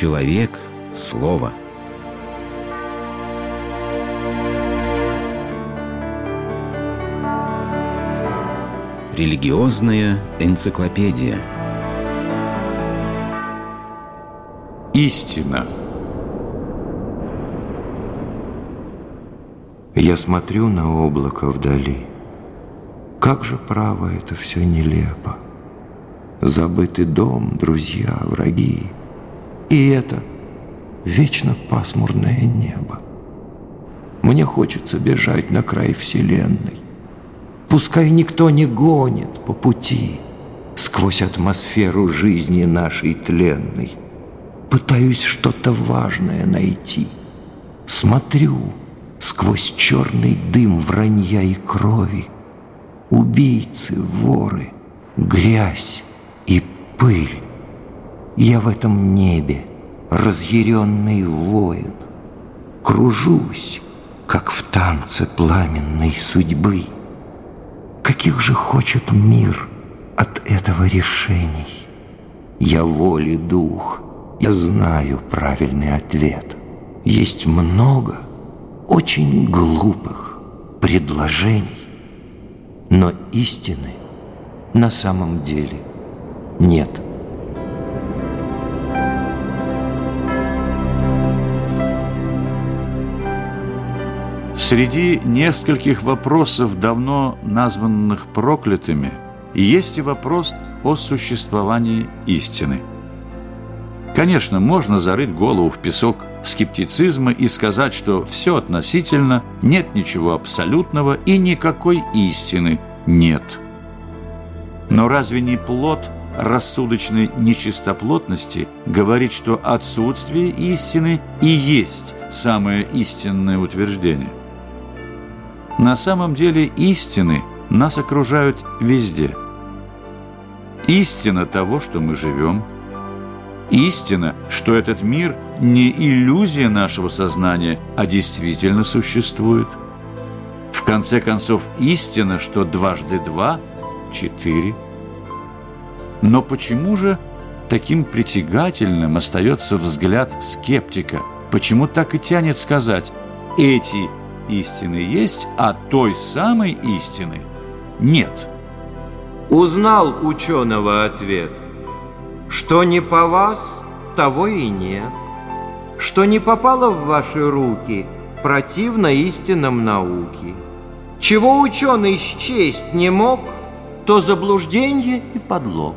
Человек – слово. Религиозная энциклопедия. Истина. Я смотрю на облако вдали. Как же право это все нелепо. Забытый дом, друзья, враги. И это вечно пасмурное небо. Мне хочется бежать на край вселенной. Пускай никто не гонит по пути Сквозь атмосферу жизни нашей тленной. Пытаюсь что-то важное найти. Смотрю сквозь черный дым вранья и крови. Убийцы, воры, грязь и пыль. Я в этом небе разъяренный воин. Кружусь, как в танце пламенной судьбы. Каких же хочет мир от этого решений? Я воли дух, я знаю правильный ответ. Есть много очень глупых предложений, но истины на самом деле нет. Среди нескольких вопросов, давно названных проклятыми, есть и вопрос о существовании истины. Конечно, можно зарыть голову в песок скептицизма и сказать, что все относительно, нет ничего абсолютного и никакой истины нет. Но разве не плод рассудочной нечистоплотности говорит, что отсутствие истины и есть самое истинное утверждение? На самом деле истины нас окружают везде. Истина того, что мы живем. Истина, что этот мир не иллюзия нашего сознания, а действительно существует. В конце концов, истина, что дважды два – четыре. Но почему же таким притягательным остается взгляд скептика? Почему так и тянет сказать «эти истины есть, а той самой истины нет. Узнал ученого ответ, что не по вас, того и нет. Что не попало в ваши руки, противно истинам науки. Чего ученый счесть не мог, то заблуждение и подлог.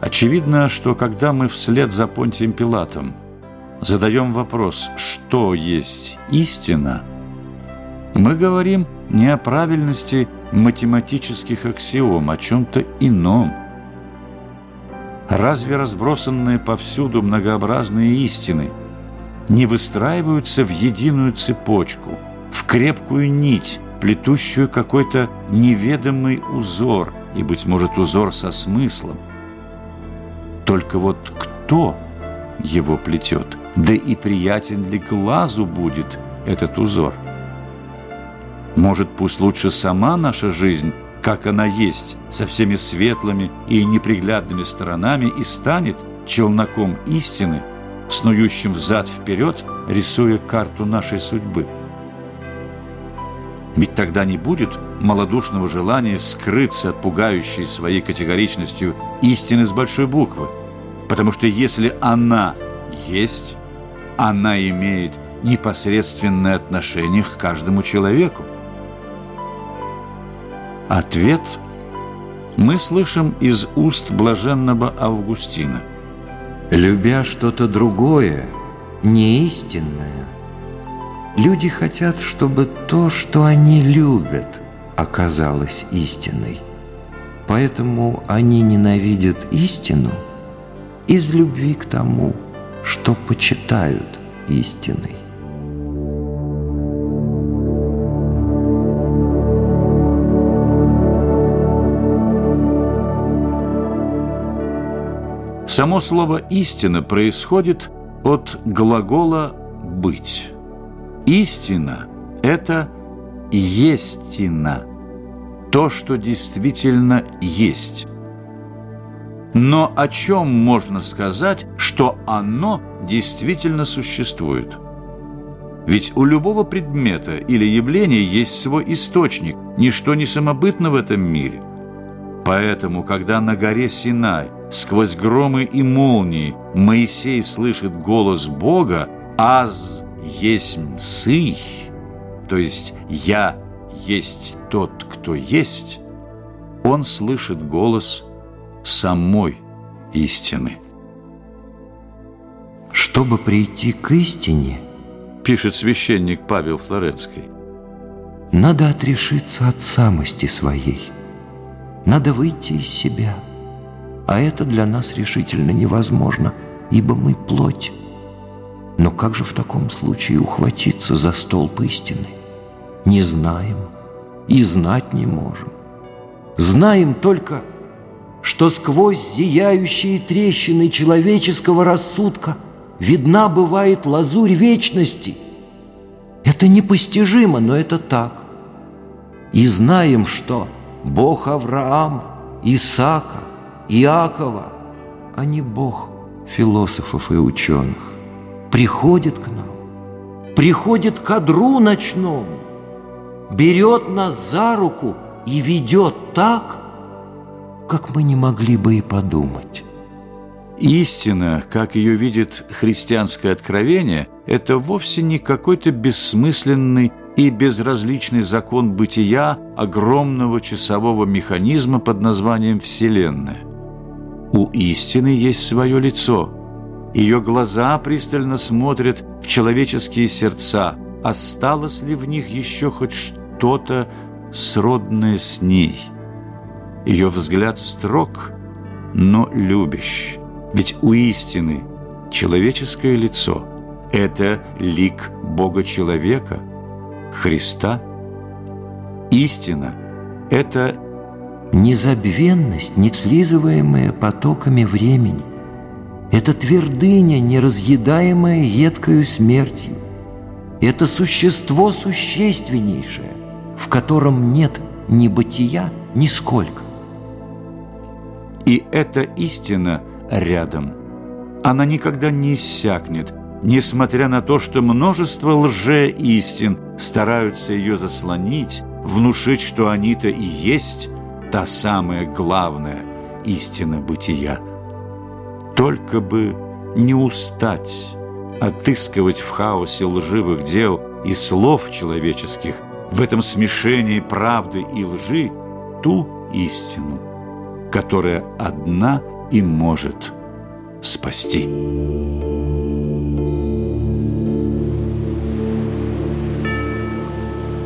Очевидно, что когда мы вслед за Понтием Пилатом задаем вопрос, что есть истина – мы говорим не о правильности математических аксиом, о чем-то ином. Разве разбросанные повсюду многообразные истины не выстраиваются в единую цепочку, в крепкую нить, плетущую какой-то неведомый узор, и, быть может, узор со смыслом? Только вот кто его плетет, да и приятен ли глазу будет этот узор – может, пусть лучше сама наша жизнь, как она есть, со всеми светлыми и неприглядными сторонами, и станет челноком истины, снующим взад-вперед, рисуя карту нашей судьбы. Ведь тогда не будет малодушного желания скрыться от пугающей своей категоричностью истины с большой буквы. Потому что если она есть, она имеет непосредственное отношение к каждому человеку. Ответ мы слышим из уст блаженного Августина. Любя что-то другое, неистинное, люди хотят, чтобы то, что они любят, оказалось истиной. Поэтому они ненавидят истину из любви к тому, что почитают истиной. Само слово «истина» происходит от глагола «быть». Истина – это «естина», то, что действительно есть. Но о чем можно сказать, что оно действительно существует? Ведь у любого предмета или явления есть свой источник, ничто не самобытно в этом мире. Поэтому, когда на горе Синай сквозь громы и молнии Моисей слышит голос Бога «Аз есть сый», то есть «Я есть тот, кто есть», он слышит голос самой истины. Чтобы прийти к истине, пишет священник Павел Флоренский, надо отрешиться от самости своей, надо выйти из себя, а это для нас решительно невозможно, ибо мы плоть. Но как же в таком случае ухватиться за столб истины? Не знаем и знать не можем. Знаем только, что сквозь зияющие трещины человеческого рассудка видна бывает лазурь вечности. Это непостижимо, но это так. И знаем, что Бог Авраама, Исаака, Иакова, а не Бог философов и ученых, приходит к нам, приходит к одру ночному, берет нас за руку – и ведет так, как мы не могли бы и подумать. Истина, как ее видит христианское откровение, это вовсе не какой-то бессмысленный и безразличный закон бытия огромного часового механизма под названием Вселенная. У истины есть свое лицо. Ее глаза пристально смотрят в человеческие сердца. Осталось ли в них еще хоть что-то сродное с ней. Ее взгляд строг, но любящий. Ведь у истины человеческое лицо – это лик Бога-человека, Христа. Истина – это незабвенность, не слизываемая потоками времени. Это твердыня, неразъедаемая едкою смертью. Это существо существеннейшее, в котором нет ни бытия, ни сколько. И эта истина рядом. Она никогда не иссякнет, несмотря на то, что множество лже-истин стараются ее заслонить, внушить, что они-то и есть та самая главная истина бытия. Только бы не устать отыскивать в хаосе лживых дел и слов человеческих в этом смешении правды и лжи ту истину, которая одна и может спасти.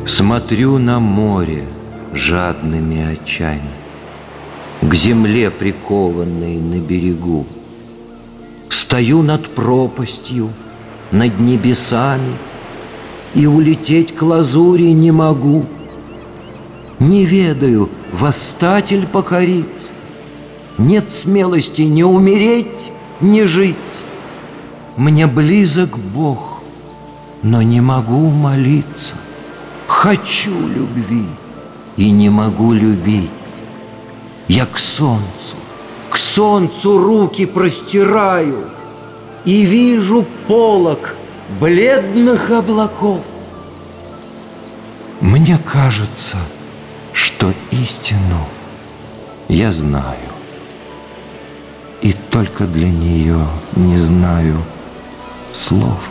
Смотрю на море жадными очами, К земле прикованной на берегу. Стою над пропастью, над небесами — и улететь к лазури не могу. Не ведаю, восстатель покориться, нет смелости ни умереть, ни жить. Мне близок Бог, но не могу молиться. Хочу любви и не могу любить. Я к солнцу, к солнцу руки простираю И вижу полок бледных облаков. Мне кажется, что истину я знаю, и только для нее не знаю слов.